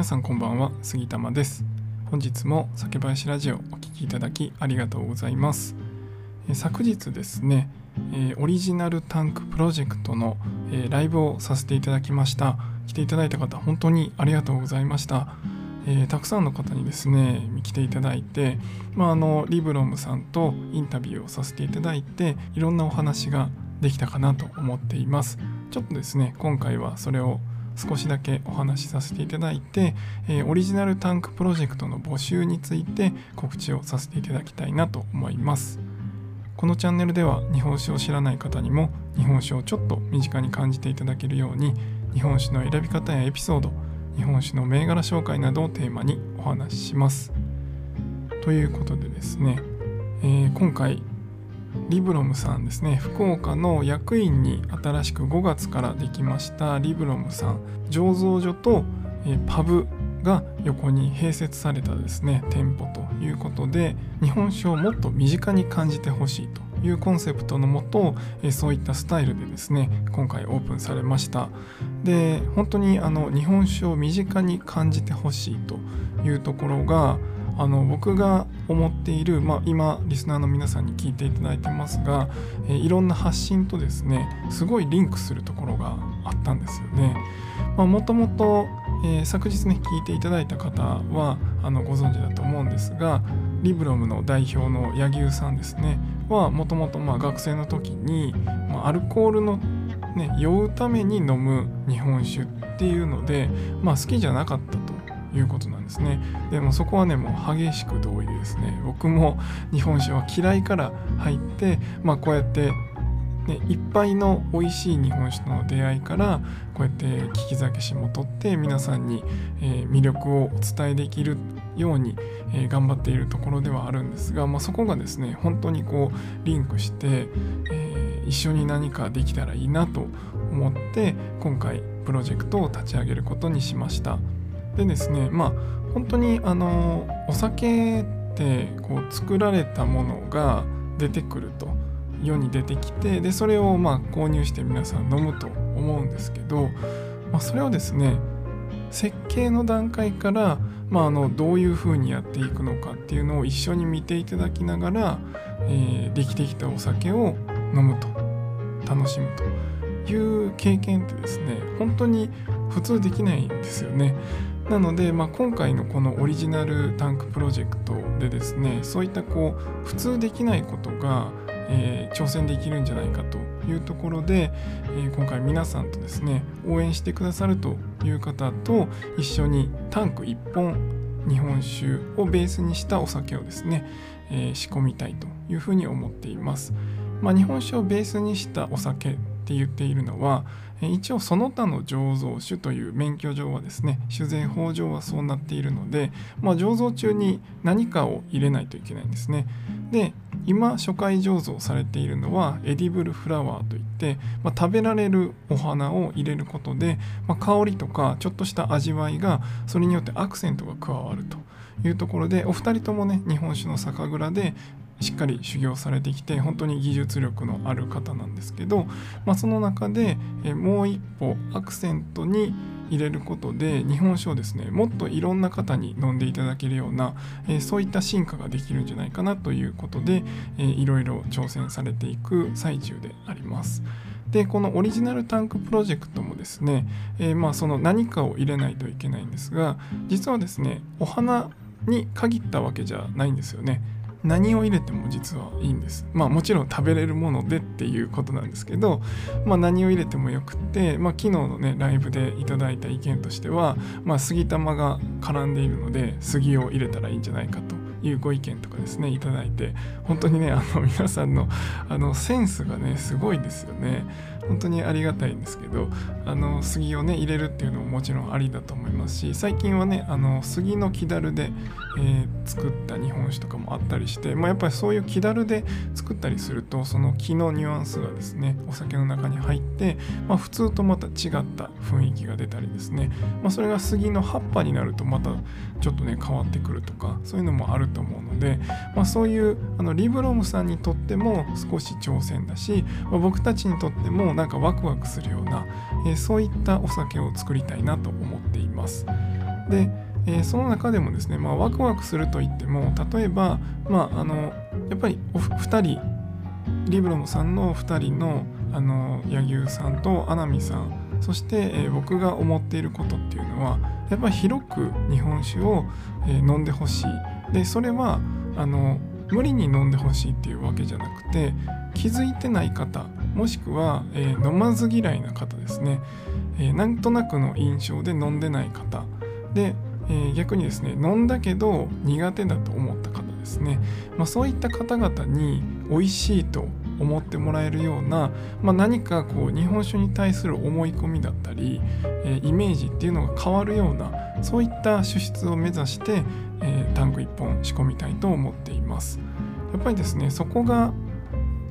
皆さんこんばんは杉玉です。本日も酒林ラジオお聴きいただきありがとうございます。昨日ですねオリジナルタンクプロジェクトのライブをさせていただきました。来ていただいた方本当にありがとうございました。えー、たくさんの方にですね来ていただいて、まあ、あのリブロムさんとインタビューをさせていただいていろんなお話ができたかなと思っています。ちょっとですね今回はそれを少しだけお話しさせていただいて、えー、オリジナルタンクプロジェクトの募集について告知をさせていただきたいなと思います。このチャンネルでは日本酒を知らない方にも日本酒をちょっと身近に感じていただけるように日本酒の選び方やエピソード日本酒の銘柄紹介などをテーマにお話しします。ということでですね、えー、今回リブロムさんですね。福岡の役員に新しく5月からできましたリブロムさん。醸造所と、パブが横に併設されたですね。店舗ということで日本酒をもっと身近に感じてほしいというコンセプトのもとそういったスタイルでですね今回オープンされました。で本当にあの日本酒を身近に感じてほしいというところがあの僕が思っている、まあ、今リスナーの皆さんに聞いていただいてますが、え、いろんな発信とですねすごいリンクするところがあったんですよね。まもともとえ昨日ね聞いていただいた方はあのご存知だと思うんですがリブロムの代表の柳生さんですねはもともと学生の時に、まあ、アルコールのね酔うために飲む日本酒っていうので、まあ、好きじゃなかったということなんですねでもそこはねもう激しく同意でですね僕も日本酒は嫌いから入ってまあこうやってね、いっぱいの美味しい日本酒との出会いからこうやって利き酒師も取って皆さんに、え、魅力をお伝えできるように、え、頑張っているところではあるんですが、まあ、そこがですね本当にこうリンクして、えー、一緒に何かできたらいいなと思って今回プロジェクトを立ち上げることにしました。でですねまあ本当にあのお酒ってこう作られたものが出てくると世に出てきてでそれをまあ購入して皆さん飲むと思うんですけど、まあ、それをですね設計の段階から、まあ、あのどういうふうにやっていくのかっていうのを一緒に見ていただきながら、えー、できてきたお酒を飲むと楽しむという経験ってですね本当に普通できないんですよね。なので、まあ、今回のこのオリジナルタンクプロジェクトでですねそういったこう普通できないことが、えー、挑戦できるんじゃないかというところで、えー、今回皆さんとですね応援してくださるという方と一緒にタンク1本日本酒をベースにしたお酒をですね、えー、仕込みたいというふうに思っています。まあ、日本酒をベースにしたお酒って言っているのは一応その他の醸造酒という免許上はですね酒税法上はそうなっているので、まあ、醸造中に何かを入れないといけないんですね。で今初回醸造されているのはエディブルフラワーといって、まあ、食べられるお花を入れることで、まあ、香りとかちょっとした味わいがそれによってアクセントが加わるというところでお二人ともね日本酒の酒蔵でしっかり修行されてきて本当に技術力のある方なんですけど、まあ、その中でえもう一歩アクセントに入れることで日本酒をですねもっといろんな方に飲んでいただけるような、え、そういった進化ができるんじゃないかなということで、えー、いろいろ挑戦されていく最中であります。でこのオリジナルタンクプロジェクトもですね、えー、まあその何かを入れないといけないんですが実はですねお花に限ったわけじゃないんですよね。何を入れても実はいいんです。まあもちろん食べれるものでっていうことなんですけど、まあ何を入れてもよくって、まあ昨日のね、ライブでいただいた意見としては、まあ杉玉が絡んでいるので、杉を入れたらいいんじゃないかというご意見とかですね、いただいて、本当にね、あの 皆さんのあのセンスがね、すごいですよね。本当にありがたいんですけどあの杉をね入れるっていうのももちろんありだと思いますし最近はねあの杉の木だるで、えー、作った日本酒とかもあったりして、まあ、やっぱりそういう木だるで作ったりするとその木のニュアンスがですねお酒の中に入って、まあ、普通とまた違った雰囲気が出たりですね、まあ、それが杉の葉っぱになるとまたちょっとね変わってくるとかそういうのもあると思うので、まあ、そういうあのリブロムさんにとっても少し挑戦だし、まあ、僕たちにとってもなんかワクワクするような、えー、そういったお酒を作りたいなと思っています。で、えー、その中でもですね、まあ、ワクワクするといっても例えば、まあ、あのやっぱりお2人リブロムさんの2人のあの柳生さんと穴見さんそして、えー、僕が思っていることっていうのはやっぱり広く日本酒を、えー、飲んでほしいでそれはあの無理に飲んでほしいっていうわけじゃなくて気づいてない方もしくは、えー、飲まず嫌いな方ですね、えー、なんとなくの印象で飲んでない方。で、えー、逆にですね飲んだけど苦手だと思った方ですね、まあ、そういった方々に美味しいと思ってもらえるような、まあ、何かこう日本酒に対する思い込みだったり、えー、イメージっていうのが変わるようなそういった主質を目指して、えー、タンク1本仕込みたいと思っていますやっぱりですねそこが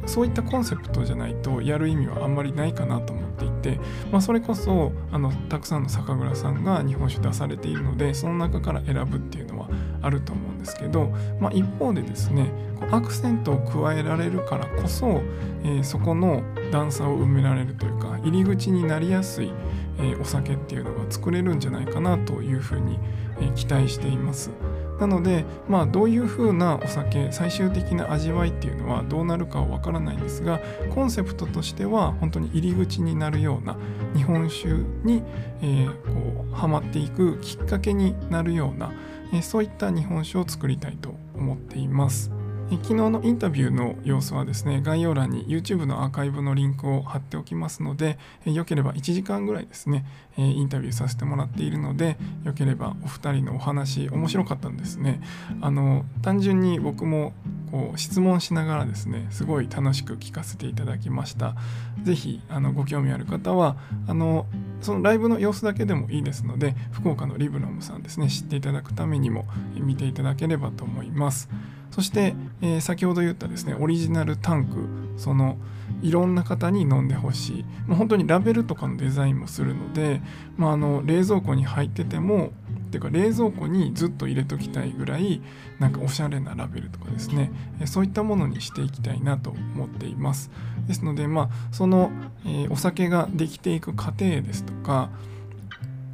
そういったコンセプトじゃないとやる意味はあんまりないかなと思っていて、まあ、それこそあのたくさんの酒蔵さんが日本酒出されているのでその中から選ぶっていうのはあると思うんですけど、まあ、一方でですねアクセントを加えられるからこそ、えー、そこの段差を埋められるというか入り口になりやすい、えー、お酒っていうのが作れるんじゃないかなというふうに、えー、期待しています。なので、まあ、どういう風なお酒最終的な味わいっていうのはどうなるかはわからないんですがコンセプトとしては本当に入り口になるような日本酒に、えー、こうハマっていくきっかけになるような、えー、そういった日本酒を作りたいと思っています。昨日のインタビューの様子はですね概要欄に YouTube のアーカイブのリンクを貼っておきますのでよければ1時間ぐらいですねインタビューさせてもらっているのでよければお二人のお話面白かったんですね。あの単純に僕もこう質問しながらですねすごい楽しく聞かせていただきました。是非ご興味ある方はあのそのライブの様子だけでもいいですので福岡のリブロムさんですね知っていただくためにも見ていただければと思います。そして、えー、先ほど言ったですねオリジナルタンクそのいろんな方に飲んでほしい、まあ、本当にラベルとかのデザインもするので、まあ、あの冷蔵庫に入っててもっていうか冷蔵庫にずっと入れときたいぐらいなんかおしゃれなラベルとかですねそういったものにしていきたいなと思っています。ですのでまあその、えー、お酒ができていく過程ですとか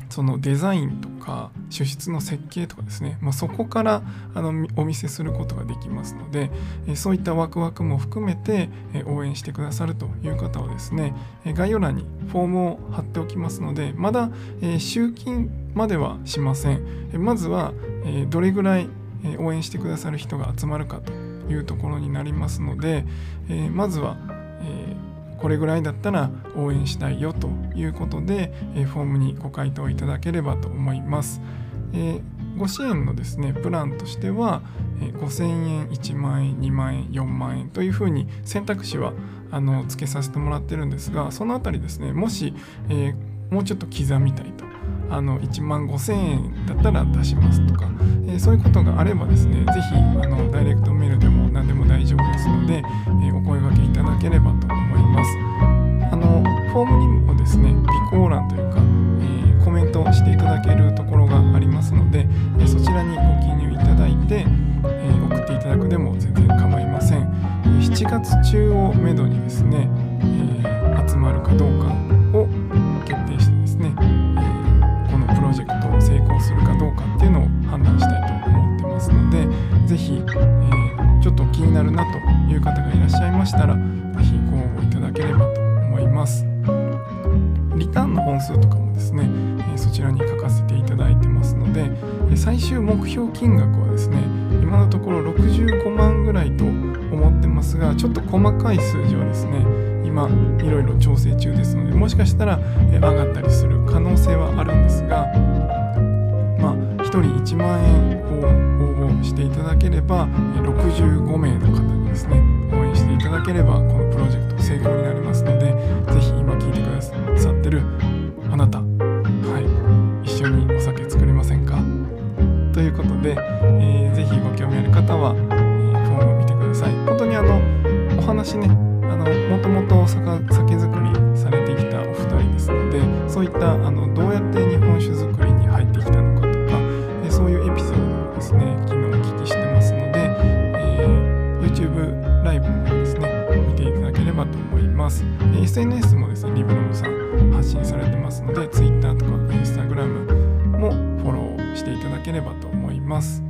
そのデザインとか主質の設計とかですね、まあ、そこからあのお見せすることができますので、そういったワクワクも含めて、応援してくださるという方はですね、概要欄にフォームを貼っておきますのでまだ、集金まではしません、まずは、どれぐらい応援してくださる人が集まるかというところになりますので、まずは、これぐらいだったら応援したいよということで、えフォームにご回答いただければと思います。えご支援のですねプランとしては、え5000円1万円2万円4万円というふうに選択肢はあの付けさせてもらってるんですがそのあたりですねもし、えー、もうちょっと刻みたいとあの1万5000円だったら出しますとか、えー、そういうことがあればですね是非あのダイレクトメールでも何でも大丈夫ですので、えー、お声がけいただければと思います。あのフォームにもですね備考欄というか、えー、コメントしていただけるところがありますので、えそちらにご記入いただいて、え送っていただくでも全然構いません、え7月中をめどにですね、え集まるかどうかで是非、えちょっと気になるなという方がいらっしゃいましたら是非ご応募いただければと思います。リターンの本数とかもですね、えそちらに書かせていただいてますので、え最終目標金額はですね今のところ65万ぐらいと思ってますがちょっと細かい数字はですね今いろいろ調整中ですのでもしかしたら、え上がったりする可能性はあるんですがまあ1人1万円をしていただければ65名の方にですね応援していただければこのプロジェクト成功になりますので是非今聞いてくださってるあなたはい一緒にお酒作りませんか？ということで、えー、ぜひご興味ある方は、えー、フォームを見てください。本当にあのお話ねあのもともと酒造りされてきたお二人ですのでそういったあのど SNS もですねリブロムさん発信されてますので Twitter とか Instagram もフォローしていただければと思います。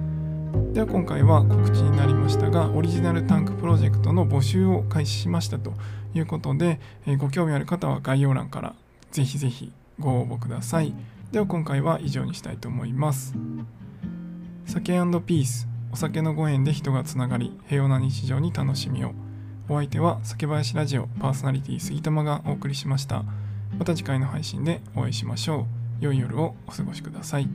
では今回は告知になりましたがオリジナルタンクプロジェクトの募集を開始しましたということで、えご興味ある方は概要欄からぜひぜひご応募ください。では今回は以上にしたいと思います。酒ピース。お酒のご縁で人がつながり平和な日常に楽しみを。お相手は酒林ラジオパーソナリティ杉玉がお送りしましたまた次回の配信でお会いしましょう良い夜をお過ごしください。